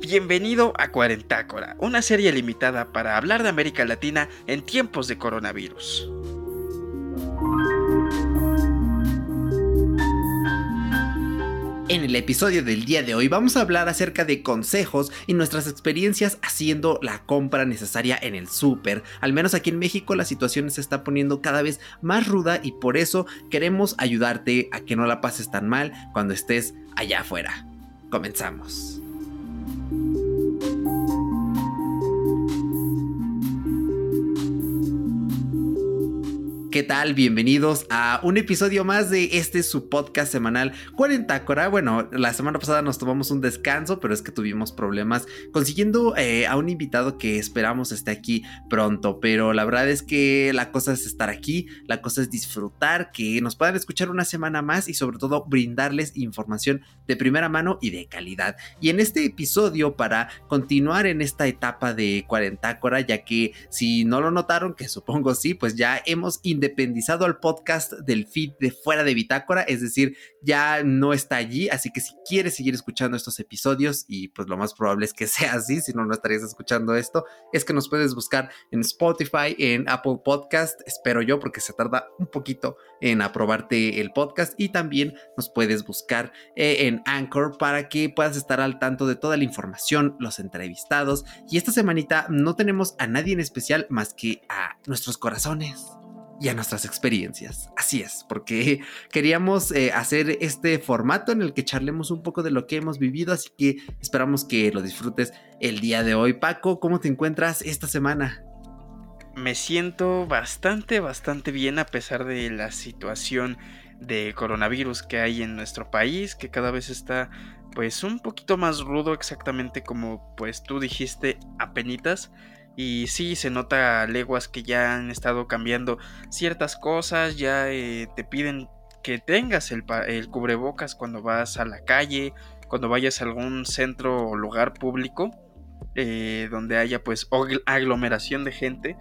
Bienvenido a Cuarentácora, una serie limitada para hablar de América Latina en tiempos de coronavirus. En el episodio del día de hoy vamos a hablar acerca de consejos y nuestras experiencias haciendo la compra necesaria en el súper. Al menos aquí en México la situación se está poniendo cada vez más ruda y por eso queremos ayudarte a que no la pases tan mal cuando estés allá afuera. Comenzamos. ¿Qué tal? Bienvenidos a un episodio más de este su podcast semanal Cuarentácora. Bueno, la semana pasada nos tomamos un descanso, pero es que tuvimos problemas consiguiendo eh, a un invitado que esperamos esté aquí pronto. Pero la verdad es que la cosa es estar aquí, la cosa es disfrutar, que nos puedan escuchar una semana más y sobre todo brindarles información de primera mano y de calidad. Y en este episodio, para continuar en esta etapa de Cuarentácora, ya que si no lo notaron, que supongo sí, pues ya hemos independizado al podcast del feed de fuera de Bitácora, es decir, ya no está allí, así que si quieres seguir escuchando estos episodios, y pues lo más probable es que sea así, si no, no estarías escuchando esto, es que nos puedes buscar en Spotify, en Apple Podcast, espero yo, porque se tarda un poquito en aprobarte el podcast, y también nos puedes buscar eh, en Anchor para que puedas estar al tanto de toda la información, los entrevistados, y esta semanita no tenemos a nadie en especial más que a nuestros corazones y a nuestras experiencias. Así es, porque queríamos eh, hacer este formato en el que charlemos un poco de lo que hemos vivido, así que esperamos que lo disfrutes el día de hoy. Paco, ¿cómo te encuentras esta semana? Me siento bastante, bastante bien a pesar de la situación de coronavirus que hay en nuestro país, que cada vez está pues un poquito más rudo exactamente como pues tú dijiste apenitas y sí, se nota a leguas que ya han estado cambiando ciertas cosas, ya eh, te piden que tengas el, el, cubrebocas cuando vas a la calle, cuando vayas a algún centro o lugar público, eh, donde haya pues aglomeración de gente,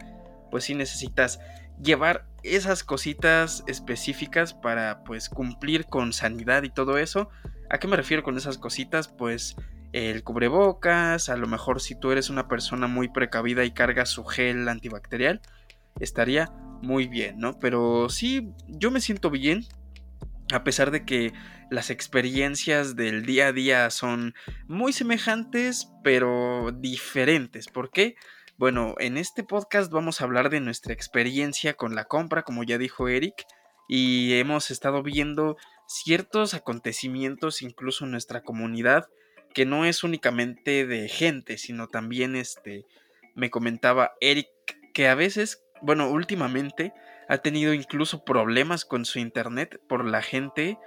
pues sí necesitas llevar esas cositas específicas para pues cumplir con sanidad y todo eso. ¿A qué me refiero con esas cositas? Pues el cubrebocas, a lo mejor si tú eres una persona muy precavida y cargas su gel antibacterial, estaría muy bien, ¿no? Pero sí, yo me siento bien, a pesar de que las experiencias del día a día son muy semejantes, pero diferentes. ¿Por qué? Bueno, en este podcast vamos a hablar de nuestra experiencia con la compra, como ya dijo Eric, y hemos estado viendo ciertos acontecimientos incluso en nuestra comunidad que no es únicamente de gente, sino también este me comentaba Eric que a veces, bueno, últimamente ha tenido incluso problemas con su internet por la gente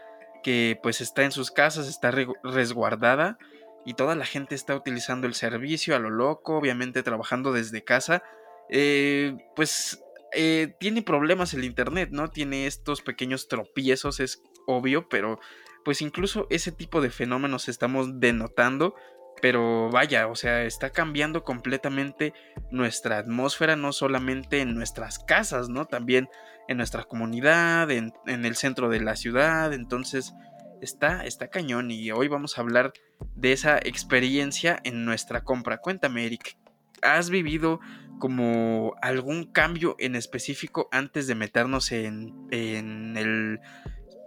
que pues está en sus casas, está resguardada y toda la gente está utilizando el servicio a lo loco, obviamente trabajando desde casa, eh, pues eh, tiene problemas el internet, ¿no? Tiene estos pequeños tropiezos, es obvio, pero pues incluso ese tipo de fenómenos estamos denotando, pero vaya, o sea, está cambiando completamente nuestra atmósfera, no solamente en nuestras casas, ¿no? También en nuestra comunidad, en, el centro de la ciudad, entonces está, está cañón y hoy vamos a hablar de esa experiencia en nuestra compra. Cuéntame, Eric, ¿has vivido como algún cambio en específico antes de meternos en, en el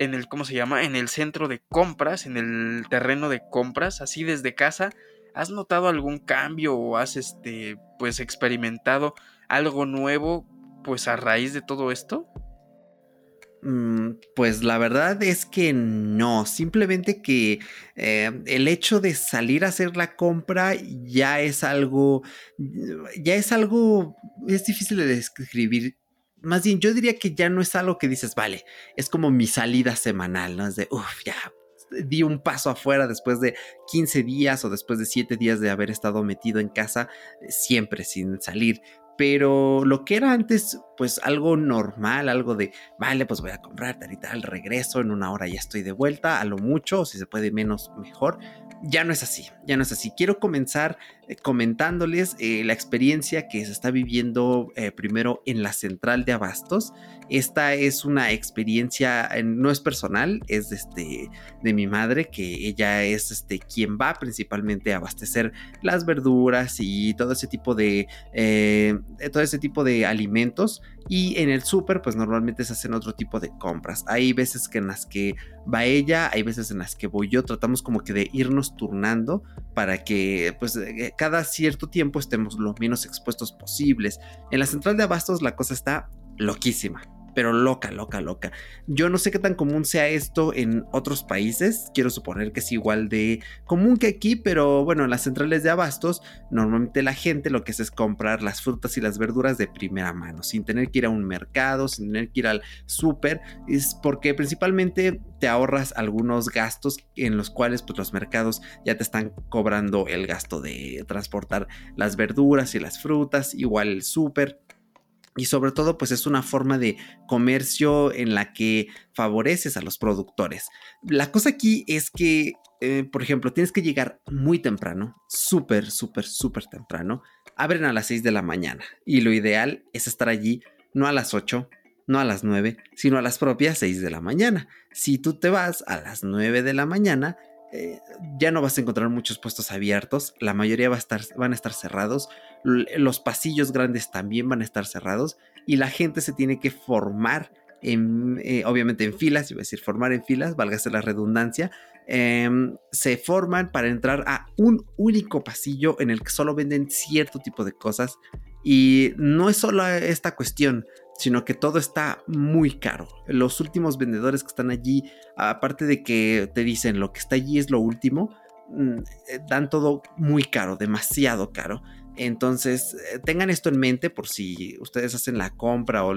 en el, ¿cómo se llama? En el centro de compras, en el terreno de compras, así desde casa, ¿has notado algún cambio o has, este, pues experimentado algo nuevo, pues a raíz de todo esto? Mm, pues la verdad es que no, simplemente que eh, el hecho de salir a hacer la compra ya es algo, ya es algo, es difícil de describir más bien, yo diría que ya no es algo que dices, vale, es como mi salida semanal, ¿no? Es de, uff, ya di un paso afuera después de 15 días o después de 7 días de haber estado metido en casa, siempre sin salir. Pero lo que era antes, pues algo normal, algo de, vale, pues voy a comprar tal y tal, regreso, en una hora ya estoy de vuelta, a lo mucho, si se puede menos, mejor. Ya no es así, ya no es así. Quiero comenzar eh, comentándoles eh, la experiencia que se está viviendo eh, primero en la central de abastos. Esta es una experiencia, no es personal, es de, este, de mi madre, que ella es este, quien va principalmente a abastecer las verduras y todo ese tipo de, todo ese tipo de alimentos. Y en el súper, pues normalmente se hacen otro tipo de compras. Hay veces que en las que va ella, hay veces en las que voy yo. Tratamos como que de irnos turnando para que, pues, cada cierto tiempo estemos lo menos expuestos posibles. En la central de abastos la cosa está loquísima pero loca, loca, loca. Yo no sé qué tan común sea esto en otros países, quiero suponer que es igual de común que aquí, pero bueno, en las centrales de abastos normalmente la gente lo que hace es comprar las frutas y las verduras de primera mano, sin tener que ir a un mercado, sin tener que ir al súper, es porque principalmente te ahorras algunos gastos en los cuales pues los mercados ya te están cobrando el gasto de transportar las verduras y las frutas, igual el súper y sobre todo pues es una forma de comercio en la que favoreces a los productores. La cosa aquí es que, eh, por ejemplo, tienes que llegar muy temprano, súper, súper, súper temprano. Abren a las 6 de la mañana y lo ideal es estar allí no a las 8, no a las 9, sino a las propias 6 de la mañana. Si tú te vas a las 9 de la mañana, eh, ya no vas a encontrar muchos puestos abiertos, la mayoría va a estar, van a estar cerrados, los pasillos grandes también van a estar cerrados y la gente se tiene que formar, en, eh, obviamente en filas, iba a decir formar en filas, válgase la redundancia, em, se forman para entrar a un único pasillo en el que solo venden cierto tipo de cosas y no es solo esta cuestión, sino que todo está muy caro. Los últimos vendedores que están allí, aparte de que te dicen lo que está allí es lo último, mm, eh, dan todo muy caro, demasiado caro. Entonces, eh, tengan esto en mente por si ustedes hacen la compra o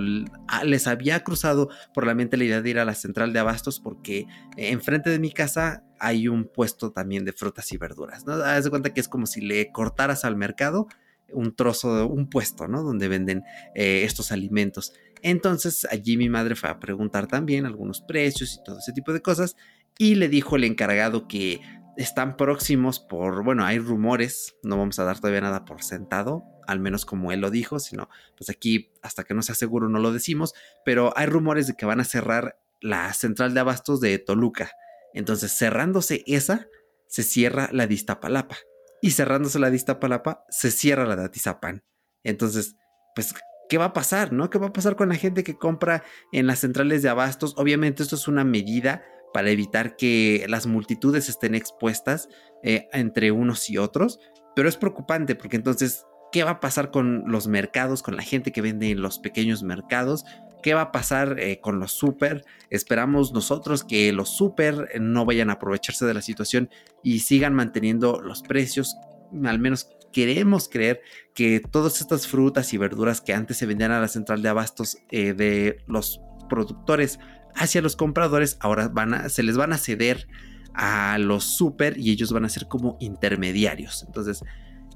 ah, les había cruzado por la mente la idea de ir a la central de abastos porque enfrente de mi casa hay un puesto también de frutas y verduras. ¿no? Haz de cuenta que es como si le cortaras al mercado un trozo, de un puesto, ¿no? Donde venden eh, estos alimentos. Entonces allí mi madre fue a preguntar también algunos precios y todo ese tipo de cosas y le dijo el encargado que están próximos por, bueno, hay rumores, no vamos a dar todavía nada por sentado, al menos como él lo dijo, sino pues aquí hasta que no sea seguro no lo decimos, pero hay rumores de que van a cerrar la central de abastos de Toluca. Entonces cerrándose esa, se cierra la de Iztapalapa y cerrándose la de Palapa, se cierra la de Atizapán. Entonces, pues, ¿qué va a pasar? ¿No? ¿Qué va a pasar con la gente que compra en las centrales de abastos? Obviamente esto es una medida para evitar que las multitudes estén expuestas eh, entre unos y otros, pero es preocupante porque entonces, ¿qué va a pasar con los mercados, con la gente que vende en los pequeños mercados? ¿Qué va a pasar eh, con los super? Esperamos nosotros que los super eh, no vayan a aprovecharse de la situación y sigan manteniendo los precios. Al menos queremos creer que todas estas frutas y verduras que antes se vendían a la central de abastos de los productores hacia los compradores, ahora van a, se les van a ceder a los super y ellos van a ser como intermediarios. Entonces,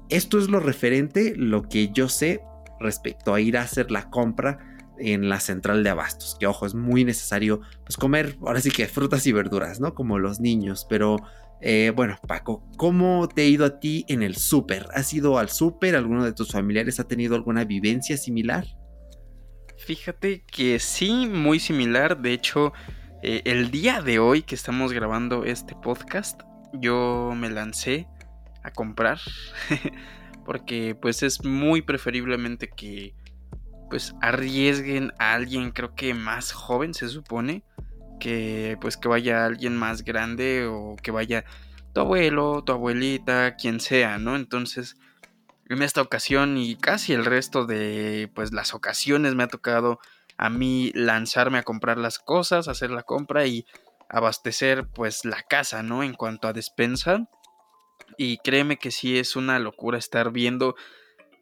esto es lo referente, lo que yo sé respecto a ir a hacer la compra en la central de abastos. Que ojo, es muy necesario pues comer ahora sí que frutas y verduras, ¿no? Como los niños. Pero eh, bueno, Paco, ¿cómo te ha ido a ti en el súper? ¿Has ido al súper? ¿Alguno de tus familiares ha tenido alguna vivencia similar? Fíjate que sí, muy similar. De hecho, eh, el día de hoy que estamos grabando este podcast, yo me lancé a comprar. porque pues es muy preferiblemente que pues arriesguen a alguien creo que más joven se supone que pues que vaya alguien más grande o que vaya tu abuelo, tu abuelita, quien sea, ¿no? Entonces, en esta ocasión y casi el resto de pues las ocasiones me ha tocado a mí lanzarme a comprar las cosas, hacer la compra y abastecer pues la casa, ¿no? En cuanto a despensa. Y créeme que sí es una locura estar viendo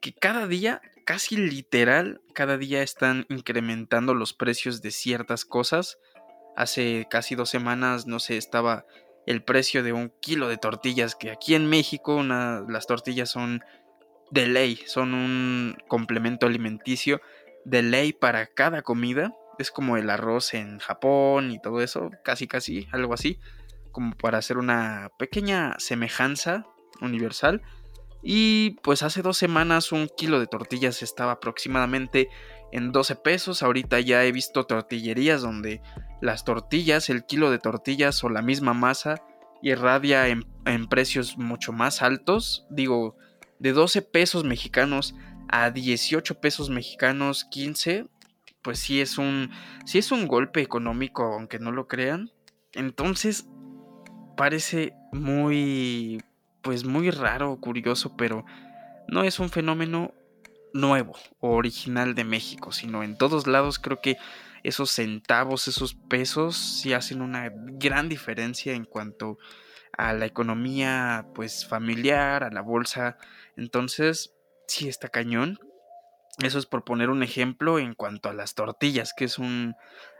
que cada día casi literal, cada día están incrementando los precios de ciertas cosas. Hace casi dos semanas, no sé, estaba el precio de un kilo de tortillas, que aquí en México las tortillas son de ley, son un complemento alimenticio de ley para cada comida. Es como el arroz en Japón y todo eso, casi casi, algo así, como para hacer una pequeña semejanza universal. Y pues hace dos semanas un kilo de tortillas estaba aproximadamente en 12 pesos. Ahorita ya he visto tortillerías donde las tortillas, el kilo de tortillas o la misma masa irradia en, en precios mucho más altos. Digo, de 12 pesos mexicanos a 18 pesos mexicanos 15, pues sí es un sí es un golpe económico, aunque no lo crean. Entonces parece muy pues muy raro, curioso, pero no es un fenómeno nuevo o original de México, sino en todos lados creo que esos centavos, esos pesos sí hacen una gran diferencia en cuanto la economía pues familiar, a la bolsa. Entonces, sí está cañón. Eso es por poner un ejemplo en cuanto a las tortillas, que es un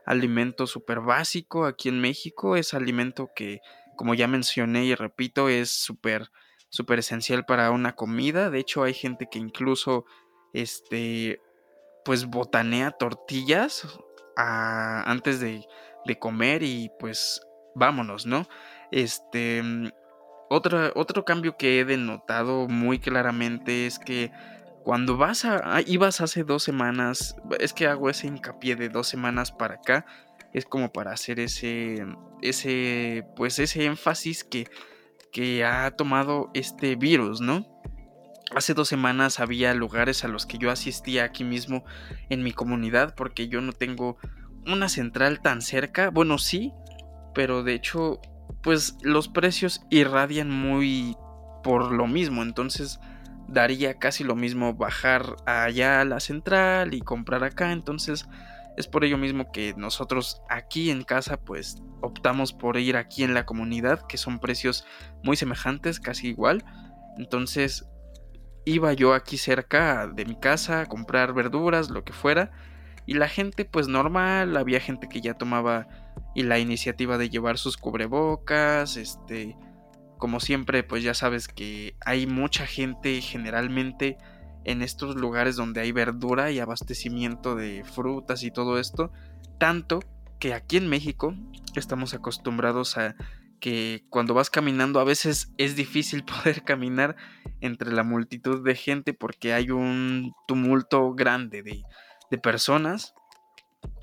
alimento súper básico aquí en México. Es alimento que, como ya mencioné y repito, es súper súper esencial para una comida. De hecho, hay gente que incluso este pues botanea tortillas antes de, de, comer y pues vámonos, ¿no? Este otro, otro cambio que he denotado muy claramente es que cuando vas a. Ah, ibas hace dos semanas. Es que hago ese hincapié de dos semanas para acá. Es como para hacer ese. ese. pues ese énfasis que. que ha tomado este virus, ¿no? Hace dos semanas había lugares a los que yo asistía aquí mismo en mi comunidad. Porque yo no tengo una central tan cerca. Bueno, sí. Pero de hecho pues los precios irradian muy por lo mismo. Entonces daría casi lo mismo bajar allá a la central y comprar acá. Entonces es por ello mismo que nosotros aquí en casa pues optamos por ir aquí en la comunidad, que son precios muy semejantes, casi igual. Entonces iba yo aquí cerca de mi casa a comprar verduras, lo que fuera. Y la gente pues normal, había gente que ya tomaba y la iniciativa de llevar sus cubrebocas, este, como siempre pues ya sabes que hay mucha gente generalmente en estos lugares donde hay verdura y abastecimiento de frutas y todo esto, tanto que aquí en México estamos acostumbrados a que cuando vas caminando a veces es difícil poder caminar entre la multitud de gente porque hay un tumulto grande de de personas,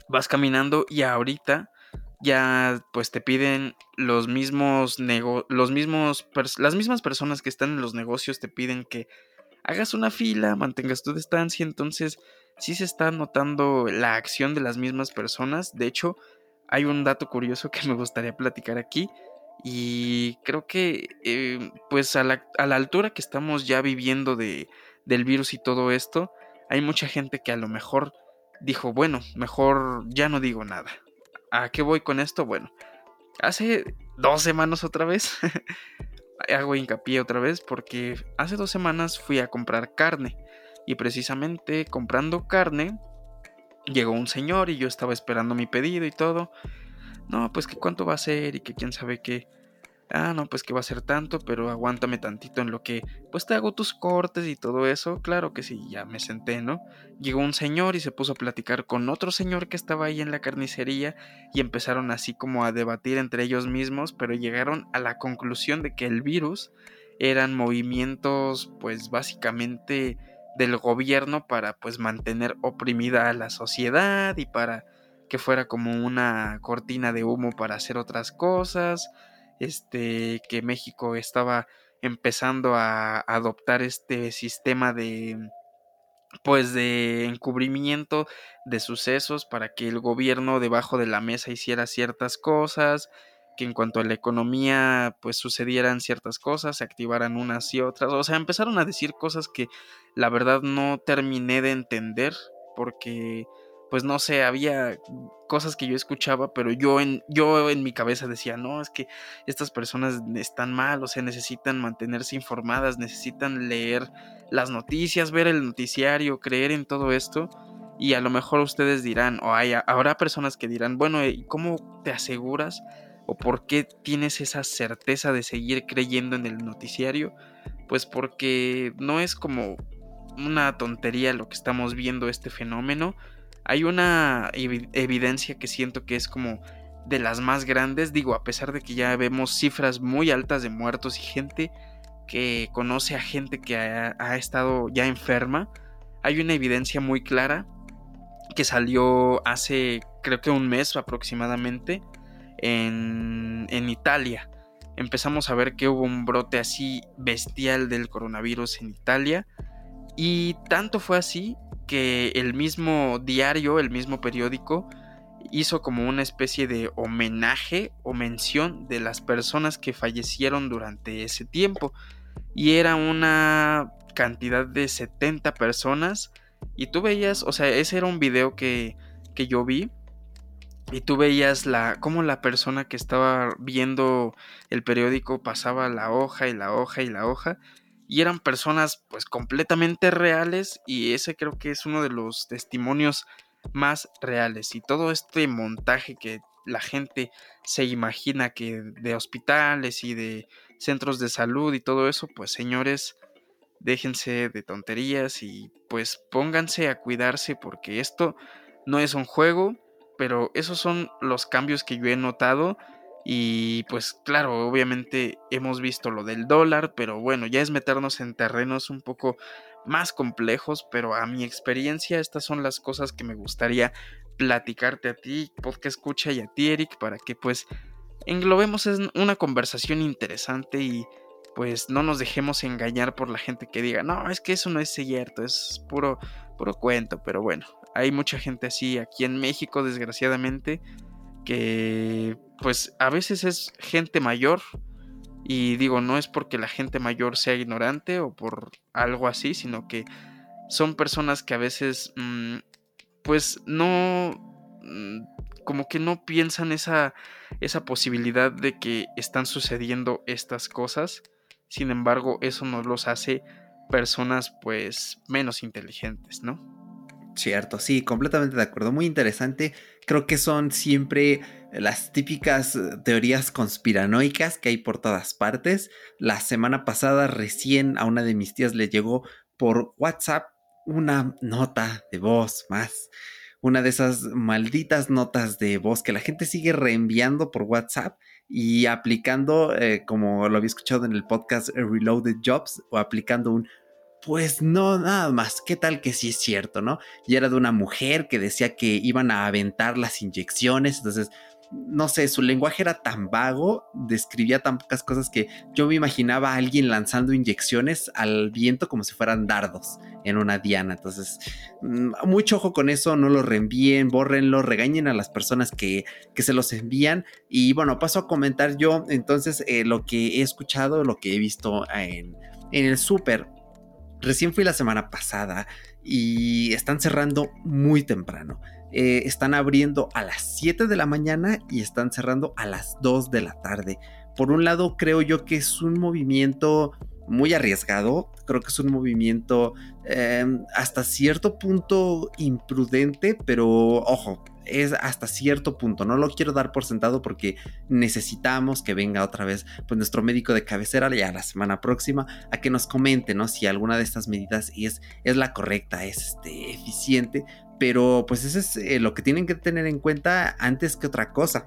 vas caminando y ahorita ya pues te piden los mismos los mismos las mismas personas que están en los negocios te piden que hagas una fila, mantengas tu distancia, entonces sí se está notando la acción de las mismas personas. De hecho, hay un dato curioso que me gustaría platicar aquí y creo que eh, pues a la, a la, altura que estamos ya viviendo de, del virus y todo esto, hay mucha gente que a lo mejor dijo, bueno, mejor ya no digo nada. ¿A qué voy con esto? Bueno, hace dos semanas otra vez, hago hincapié otra vez porque hace dos semanas fui a comprar carne y precisamente comprando carne llegó un señor y yo estaba esperando mi pedido y todo. No, pues que cuánto va a ser y que quién sabe qué ah, no, pues que va a ser tanto, pero aguántame tantito en lo que, pues te hago tus cortes y todo eso. Claro que sí, ya me senté, ¿no? Llegó un señor y se puso a platicar con otro señor que estaba ahí en la carnicería y empezaron así como a debatir entre ellos mismos, pero llegaron a la conclusión de que el virus eran movimientos, pues básicamente del gobierno para pues mantener oprimida a la sociedad y para que fuera como una cortina de humo para hacer otras cosas este, que México estaba empezando a adoptar este sistema de pues de encubrimiento de sucesos para que el gobierno debajo de la mesa hiciera ciertas cosas, que en cuanto a la economía pues sucedieran ciertas cosas, se activaran unas y otras, o sea, empezaron a decir cosas que la verdad no terminé de entender porque pues no sé, había cosas que yo escuchaba, pero yo en, yo en mi cabeza decía, no, es que estas personas están mal, o sea, necesitan mantenerse informadas, necesitan leer las noticias, ver el noticiario, creer en todo esto. Y a lo mejor ustedes dirán, o hay, habrá personas que dirán, bueno, ¿y cómo te aseguras? ¿O por qué tienes esa certeza de seguir creyendo en el noticiario? Pues porque no es como una tontería lo que estamos viendo este fenómeno. Hay una evidencia que siento que es como de las más grandes, digo, a pesar de que ya vemos cifras muy altas de muertos y gente que conoce a gente que ha, estado ya enferma, hay una evidencia muy clara que salió hace creo que un mes aproximadamente en, en Italia. Empezamos a ver que hubo un brote así bestial del coronavirus en Italia y tanto fue así que el mismo diario, el mismo periódico, hizo como una especie de homenaje o mención de las personas que fallecieron durante ese tiempo. Y era una cantidad de 70 personas. Y tú veías, o sea, ese era un video que, que yo vi. Y tú veías la, cómo la persona que estaba viendo el periódico pasaba la hoja y la hoja y la hoja y eran personas pues completamente reales y ese creo que es uno de los testimonios más reales y todo este montaje que la gente se imagina que de hospitales y de centros de salud y todo eso pues señores déjense de tonterías y pues pónganse a cuidarse porque esto no es un juego pero esos son los cambios que yo he notado y pues claro, obviamente hemos visto lo del dólar, pero bueno, ya es meternos en terrenos un poco más complejos, pero a mi experiencia estas son las cosas que me gustaría platicarte a ti, podcast escucha y a ti Eric, para que pues englobemos en una conversación interesante y pues no nos dejemos engañar por la gente que diga, no, es que eso no es cierto, es puro, puro cuento, pero bueno, hay mucha gente así aquí en México, desgraciadamente, que pues a veces es gente mayor y digo, no es porque la gente mayor sea ignorante o por algo así, sino que son personas que a veces mm, pues no mm, como que no piensan esa esa posibilidad de que están sucediendo estas cosas. Sin embargo, eso nos los hace personas pues menos inteligentes, ¿no? Cierto, sí, completamente de acuerdo. Muy interesante. Creo que son siempre las típicas eh, teorías conspiranoicas que hay por todas partes. La semana pasada recién a una de mis tías le llegó por WhatsApp una nota de voz más. Una de esas malditas notas de voz que la gente sigue reenviando por WhatsApp y aplicando, eh, como lo había escuchado en el podcast Reloaded Jobs, o aplicando un pues no, nada más, ¿qué tal que sí es cierto, no? Y era de una mujer que decía que iban a aventar las inyecciones, entonces, no sé, su lenguaje era tan vago, describía tan pocas cosas que yo me imaginaba a alguien lanzando inyecciones al viento como si fueran dardos en una diana. Entonces, mm, mucho ojo con eso, no lo reenvíen, bórrenlo, regañen a las personas que, que se los envían. Y bueno, paso a comentar yo entonces eh, lo que he escuchado, lo que he visto en, en el súper Recién fui la semana pasada y están cerrando muy temprano. Eh, están abriendo a las 7 de la mañana y están cerrando a las 2 de la tarde. Por un lado, creo yo que es un movimiento muy arriesgado. Creo que es un movimiento em, hasta cierto punto imprudente, pero ojo, es hasta cierto punto. No lo quiero dar por sentado porque necesitamos que venga otra vez pues, nuestro médico de cabecera ya la semana próxima a que nos comente ¿no? si alguna de estas medidas es, es la correcta, es este, eficiente. Pero pues eso es eh, lo que tienen que tener en cuenta antes que otra cosa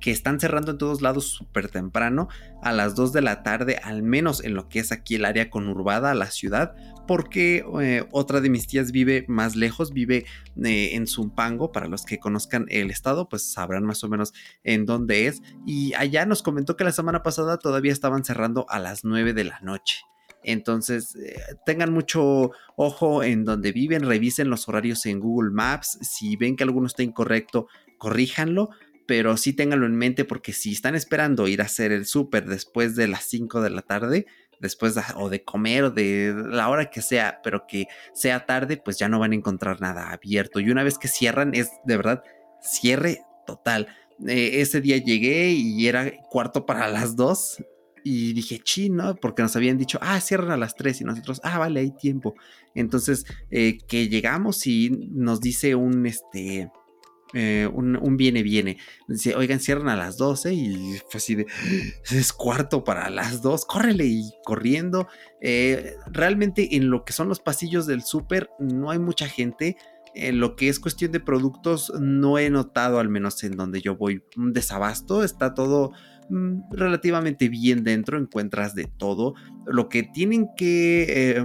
que están cerrando en todos lados súper temprano, a las 2 de la tarde, al menos en lo que es aquí el área conurbada, la ciudad, porque eh, otra de mis tías vive más lejos, vive eh, en Zumpango, para los que conozcan el estado, pues sabrán más o menos en dónde es, y allá nos comentó que la semana pasada todavía estaban cerrando a las 9 de la noche. Entonces, eh, tengan mucho ojo en donde viven, revisen los horarios en Google Maps. Si ven que alguno está incorrecto, corríjanlo pero sí ténganlo en mente porque si están esperando ir a hacer el súper después de las 5 de la tarde, después de, o de comer o de la hora que sea, pero que sea tarde, pues ya no van a encontrar nada abierto. Y una vez que cierran, es de verdad cierre total. Eh, ese día llegué y era cuarto para las 2 y dije, chino, porque nos habían dicho, ah, cierran a las 3 y nosotros, ah, vale, hay tiempo. Entonces, eh, que llegamos y nos dice un, este, eh, un, viene, viene. Oigan, cierran a las 12 y así de, es cuarto para las 2, córrele y corriendo. Eh, realmente en lo que son los pasillos del súper no hay mucha gente. En lo que es cuestión de productos no he notado, al menos en donde yo voy, un desabasto. Está todo relativamente bien dentro, encuentras de todo. Lo que tienen que eh,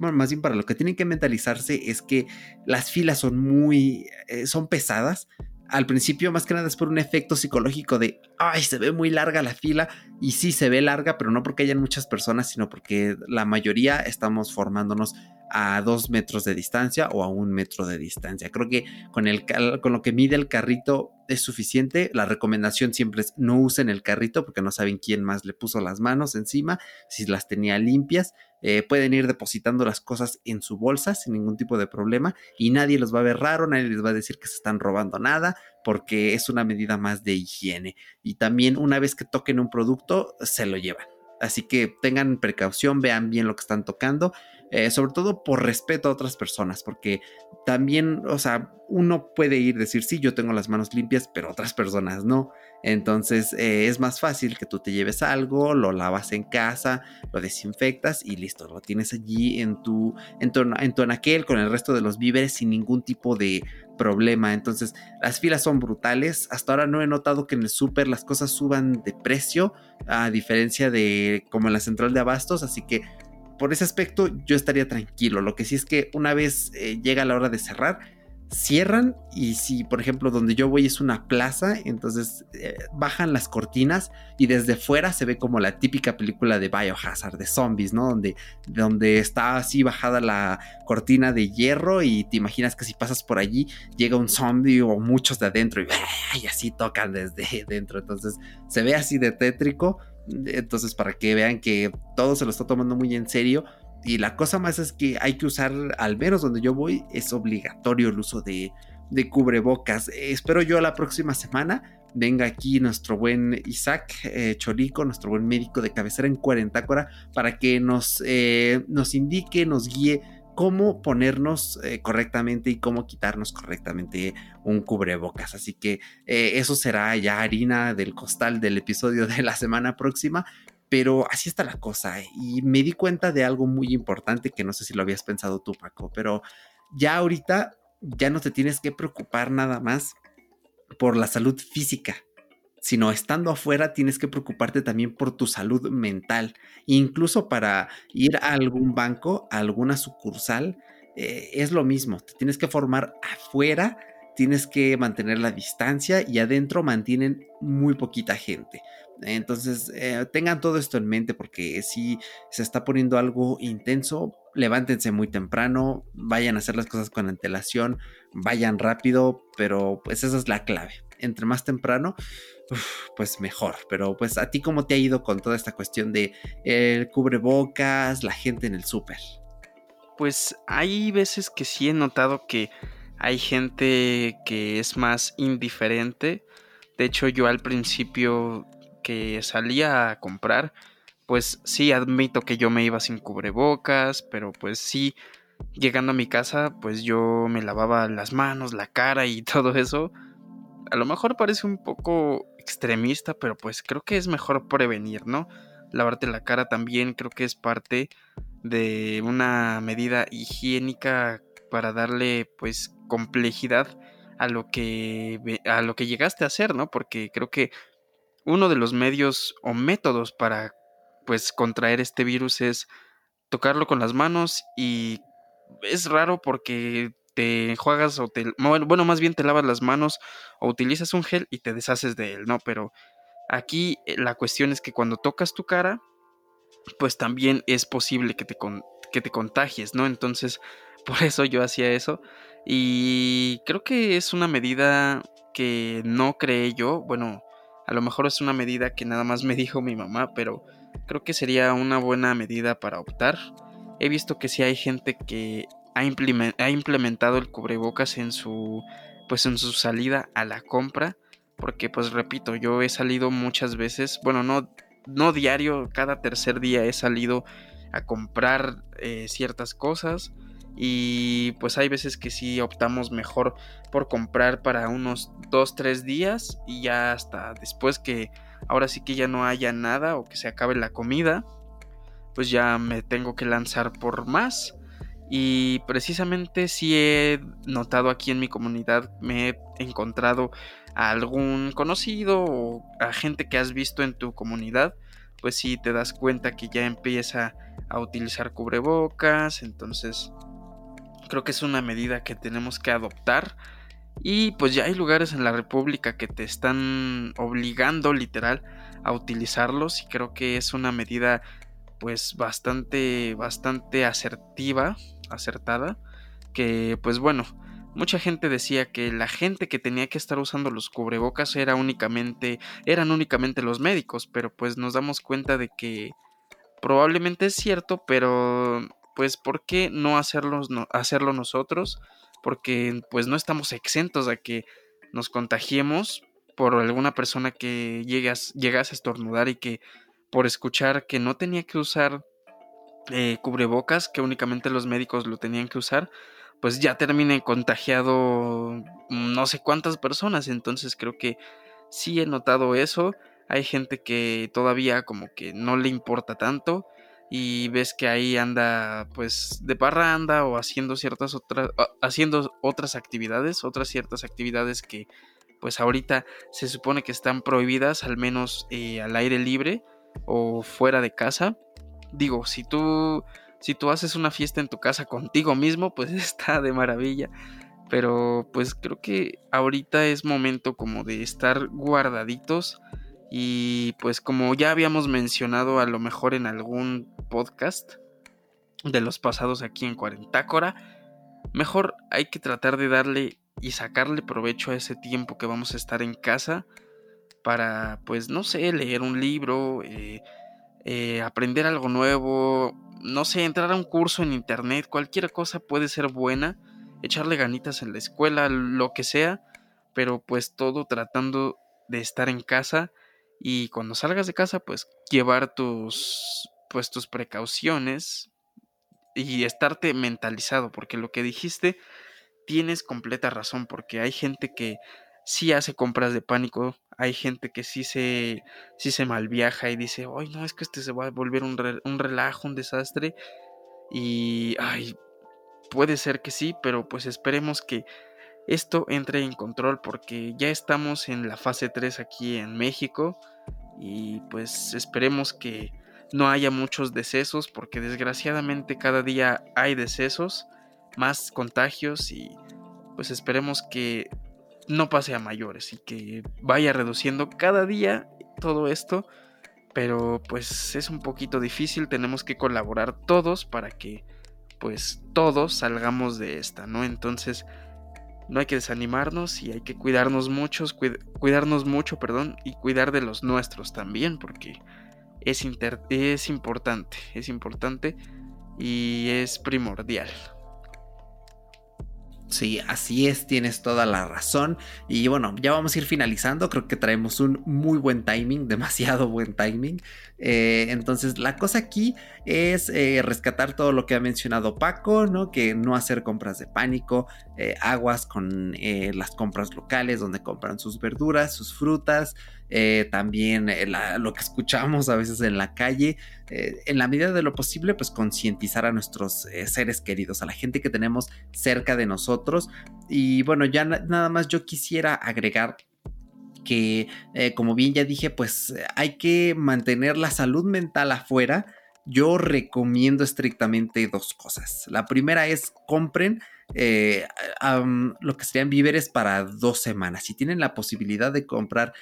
más bien para lo que tienen que mentalizarse es que las filas son muy, eh, son pesadas. Al principio, más que nada, es por un efecto psicológico de, ay, se ve muy larga la fila. Y sí, se ve larga, pero no porque hayan muchas personas, sino porque la mayoría estamos formándonos a dos metros de distancia o a un metro de distancia. Creo que con, el, con lo que mide el carrito es suficiente. La recomendación siempre es no usen el carrito porque no saben quién más le puso las manos encima, si las tenía limpias. Eh, pueden ir depositando las cosas en su bolsa sin ningún tipo de problema y nadie los va a ver raro, nadie les va a decir que se están robando nada porque es una medida más de higiene. Y también una vez que toquen un producto, se lo llevan. Así que tengan precaución, vean bien lo que están tocando eh, sobre todo por respeto a otras personas, porque también, o sea, uno puede ir decir, sí, yo tengo las manos limpias, pero otras personas no. Entonces eh, es más fácil que tú te lleves algo, lo lavas en casa, lo desinfectas y listo, lo tienes allí en tu, en tu, en tu con el resto de los víveres sin ningún tipo de problema. Entonces las filas son brutales. Hasta ahora no he notado que en el súper las cosas suban de precio, a diferencia de como en la central de abastos, así que por ese aspecto yo estaría tranquilo. Lo que sí es que una vez eh, llega la hora de cerrar, cierran y si por ejemplo donde yo voy es una plaza, entonces eh, bajan las cortinas y desde fuera se ve como la típica película de Biohazard, de zombies, ¿no? Donde, donde está así bajada la cortina de hierro y te imaginas que si pasas por allí llega un zombie o muchos de adentro y, y así tocan desde dentro, entonces se ve así de tétrico entonces, para que vean que todo se lo está tomando muy en serio. Y la cosa más es que hay que usar, al menos donde yo voy, es obligatorio el uso de, cubrebocas. espero yo la próxima semana venga aquí nuestro buen Isaac eh, Cholico, nuestro buen médico de cabecera en Cuarentácora, para que nos, eh, nos indique, nos guíe cómo ponernos eh, correctamente y cómo quitarnos correctamente un cubrebocas. Así que eh, eso será ya harina del costal del episodio de la semana próxima. Pero así está la cosa. Y me di cuenta de algo muy importante que no sé si lo habías pensado tú, Paco, pero ya ahorita ya no te tienes que preocupar nada más por la salud física sino estando afuera tienes que preocuparte también por tu salud mental. Incluso para ir a algún banco, a alguna sucursal, eh, es lo mismo. Te tienes que formar afuera, tienes que mantener la distancia y adentro mantienen muy poquita gente. Entonces, eh, tengan todo esto en mente porque si se está poniendo algo intenso, levántense muy temprano, vayan a hacer las cosas con antelación, vayan rápido, pero pues esa es la clave. Entre más temprano, pues mejor. Pero pues a ti cómo te ha ido con toda esta cuestión de el cubrebocas, la gente en el súper. Pues hay veces que sí he notado que hay gente que es más indiferente. De hecho, yo al principio que salía a comprar, pues sí admito que yo me iba sin cubrebocas, pero pues sí, llegando a mi casa, pues yo me lavaba las manos, la cara y todo eso. A lo mejor parece un poco extremista, pero pues creo que es mejor prevenir, ¿no? Lavarte la cara también creo que es parte de una medida higiénica para darle pues complejidad a lo que a lo que llegaste a hacer, ¿no? Porque creo que uno de los medios o métodos para pues contraer este virus es tocarlo con las manos y es raro porque te enjuagas o te... Bueno, más bien te lavas las manos o utilizas un gel y te deshaces de él, ¿no? Pero aquí eh, la cuestión es que cuando tocas tu cara, pues también es posible que te, que te contagies, ¿no? Entonces, por eso yo hacía eso. Y creo que es una medida que no creé yo. Bueno, a lo mejor es una medida que nada más me dijo mi mamá, pero creo que sería una buena medida para optar. He visto que si hay gente que ha, implementado el cubrebocas en su pues en su salida a la compra porque pues repito yo he salido muchas veces bueno no no diario cada tercer día he salido a comprar eh, ciertas cosas y pues hay veces que sí optamos mejor por comprar para unos 2, 3 días y ya hasta después que ahora sí que ya no haya nada o que se acabe la comida, pues ya me tengo que lanzar por más. Y precisamente si he notado aquí en mi comunidad, me he encontrado a algún conocido o a gente que has visto en tu comunidad, pues si te das cuenta que ya empieza a utilizar cubrebocas, entonces creo que es una medida que tenemos que adoptar. Y pues ya hay lugares en la República que te están obligando literal a utilizarlos y creo que es una medida pues bastante bastante asertiva acertada que pues bueno, mucha gente decía que la gente que tenía que estar usando los cubrebocas era únicamente eran únicamente los médicos, pero pues nos damos cuenta de que probablemente es cierto, pero pues ¿por qué no hacerlo, hacerlo nosotros? Porque pues no estamos exentos a que nos contagiemos por alguna persona que llegas, llegas a estornudar y que por escuchar que no tenía que usar eh, cubrebocas que únicamente los médicos lo tenían que usar, pues ya termine contagiado no sé cuántas personas. Entonces creo que sí he notado eso. Hay gente que todavía como que no le importa tanto y ves que ahí anda pues de parranda o haciendo ciertas otras haciendo otras actividades, otras ciertas actividades que pues ahorita se supone que están prohibidas al menos eh, al aire libre o fuera de casa digo, si tú, si tú haces una fiesta en tu casa contigo mismo, pues está de maravilla. Pero pues creo que ahorita es momento como de estar guardaditos. Y pues como ya habíamos mencionado a lo mejor en algún podcast de los pasados aquí en Cuarentácora, mejor hay que tratar de darle y sacarle provecho a ese tiempo que vamos a estar en casa para pues no sé, leer un libro, eh, eh, aprender algo nuevo, no sé, entrar a un curso en internet, cualquier cosa puede ser buena, echarle ganitas en la escuela, lo que sea, pero pues todo tratando de estar en casa. Y cuando salgas de casa pues llevar tus pues tus precauciones y estarte mentalizado porque lo que dijiste tienes completa razón porque hay gente que sí hace compras de pánico, hay gente que sí se, sí se malviaja y dice, ay no, es que este se va a volver un, un relajo, un desastre. Y, ay, puede ser que sí, pero pues esperemos que esto entre en control porque ya estamos en la fase 3 aquí en México y pues esperemos que no haya muchos decesos porque desgraciadamente cada día hay decesos, más contagios y pues esperemos que no pase a mayores y que vaya reduciendo cada día todo esto. Pero pues es un poquito difícil, tenemos que colaborar todos para que pues todos salgamos de esta, ¿no? Entonces no hay que desanimarnos y hay que cuidarnos muchos, cuidarnos mucho, perdón, y cuidar de los nuestros también, porque es, es importante, es importante y es primordial. Sí, así es, tienes toda la razón. Y bueno, ya vamos a ir finalizando. Creo que traemos un muy buen timing, demasiado buen timing. Eh, entonces, la cosa aquí es eh, rescatar todo lo que ha mencionado Paco, ¿no? Que no hacer compras de pánico, eh, aguas con las compras locales donde compran sus verduras, sus frutas, también lo que escuchamos a veces en la calle. en la medida de lo posible, pues concientizar a nuestros seres queridos, a la gente que tenemos cerca de nosotros. Y bueno, ya nada más yo quisiera agregar que, eh, como bien ya dije, pues hay que mantener la salud mental afuera. Yo recomiendo estrictamente dos cosas. La primera es compren eh, lo que serían víveres para dos semanas. Si tienen la posibilidad de comprar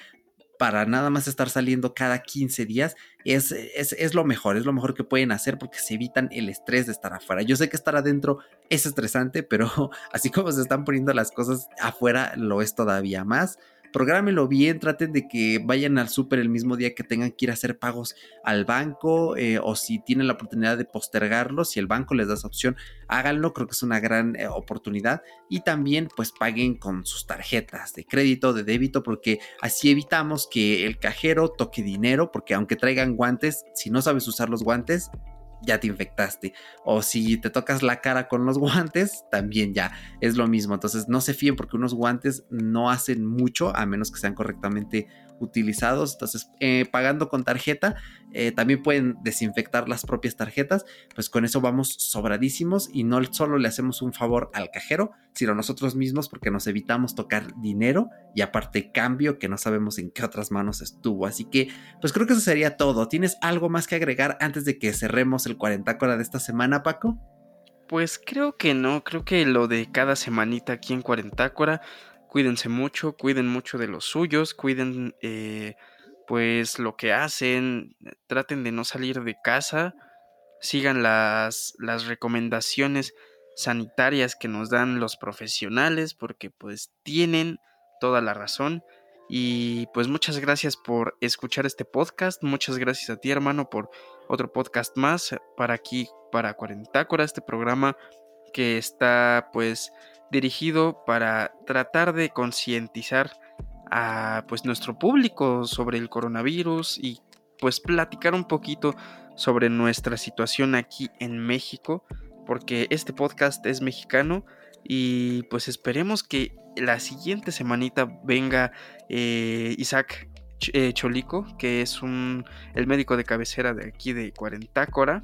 para nada más estar saliendo cada 15 días, es, es, es, lo mejor, es lo mejor que pueden hacer porque se evitan el estrés de estar afuera. Yo sé que estar adentro es estresante, pero así como se están poniendo las cosas afuera, lo es todavía más prográmelo bien, traten de que vayan al súper el mismo día que tengan que ir a hacer pagos al banco eh, o si tienen la oportunidad de postergarlo, si el banco les da esa opción, háganlo, creo que es una gran eh, oportunidad. Y también pues paguen con sus tarjetas de crédito, de débito, porque así evitamos que el cajero toque dinero, porque aunque traigan guantes, si no sabes usar los guantes, ya te infectaste. O si te tocas la cara con los guantes, también ya es lo mismo. Entonces no se fíen porque unos guantes no hacen mucho a menos que sean correctamente utilizados. Entonces, eh, pagando con tarjeta, eh, también pueden desinfectar las propias tarjetas. Pues con eso vamos sobradísimos y no solo le hacemos un favor al cajero, sino nosotros mismos porque nos evitamos tocar dinero y aparte cambio que no sabemos en qué otras manos estuvo. Así que, pues creo que eso sería todo. ¿Tienes algo más que agregar antes de que cerremos el 40 de esta semana, Paco? Pues creo que no, creo que lo de cada semanita aquí en Cuarentácora cuídense mucho, cuiden mucho de los suyos, cuiden eh, pues lo que hacen, traten de no salir de casa, sigan las, las recomendaciones sanitarias que nos dan los profesionales porque pues tienen toda la razón. Y pues muchas gracias por escuchar este podcast. Muchas gracias a ti, hermano, por otro podcast más para aquí, para Cuarentácora, este programa que está pues dirigido para tratar de concientizar a pues nuestro público sobre el coronavirus y pues platicar un poquito sobre nuestra situación aquí en México porque este podcast es mexicano y pues esperemos que la siguiente semanita venga eh, Isaac eh, Cholico que es un el médico de cabecera de aquí de Cuarentácora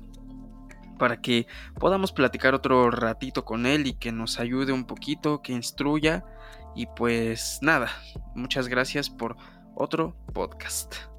para que podamos platicar otro ratito con él y que nos ayude un poquito, que instruya. Y pues nada, muchas gracias por otro podcast.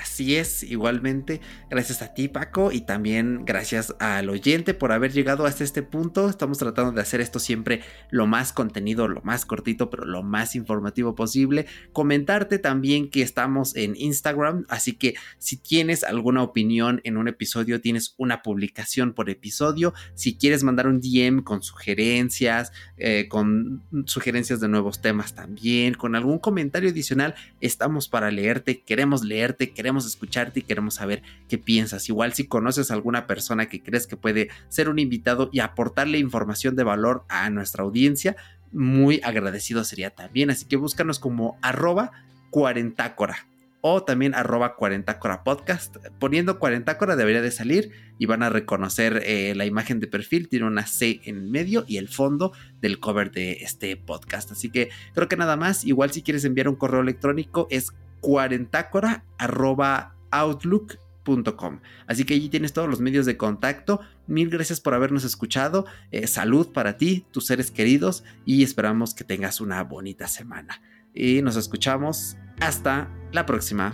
Así es, igualmente, gracias a ti Paco y también gracias al oyente por haber llegado hasta este punto. Estamos tratando de hacer esto siempre lo más contenido, lo más cortito, pero lo más informativo posible. Comentarte también que estamos en Instagram, así que si tienes alguna opinión en un episodio, tienes una publicación por episodio. Si quieres mandar un DM con sugerencias, eh, con sugerencias de nuevos temas también, con algún comentario adicional, estamos para leerte, queremos leerte, queremos queremos escucharte y queremos saber qué piensas. Igual si conoces a alguna persona que crees que puede ser un invitado y aportarle información de valor a nuestra audiencia, muy agradecido sería también. Así que búscanos como arroba cuarentácora o también arroba cuarentácora podcast. Poniendo cuarentácora debería de salir y van a reconocer eh, la imagen de perfil. Tiene una C en medio y el fondo del cover de este podcast. Así que creo que nada más. Igual si quieres enviar un correo electrónico es cuarentácora.outlook.com. Así que allí tienes todos los medios de contacto. Mil gracias por habernos escuchado. Eh, salud para ti, tus seres queridos y esperamos que tengas una bonita semana. Y nos escuchamos hasta la próxima.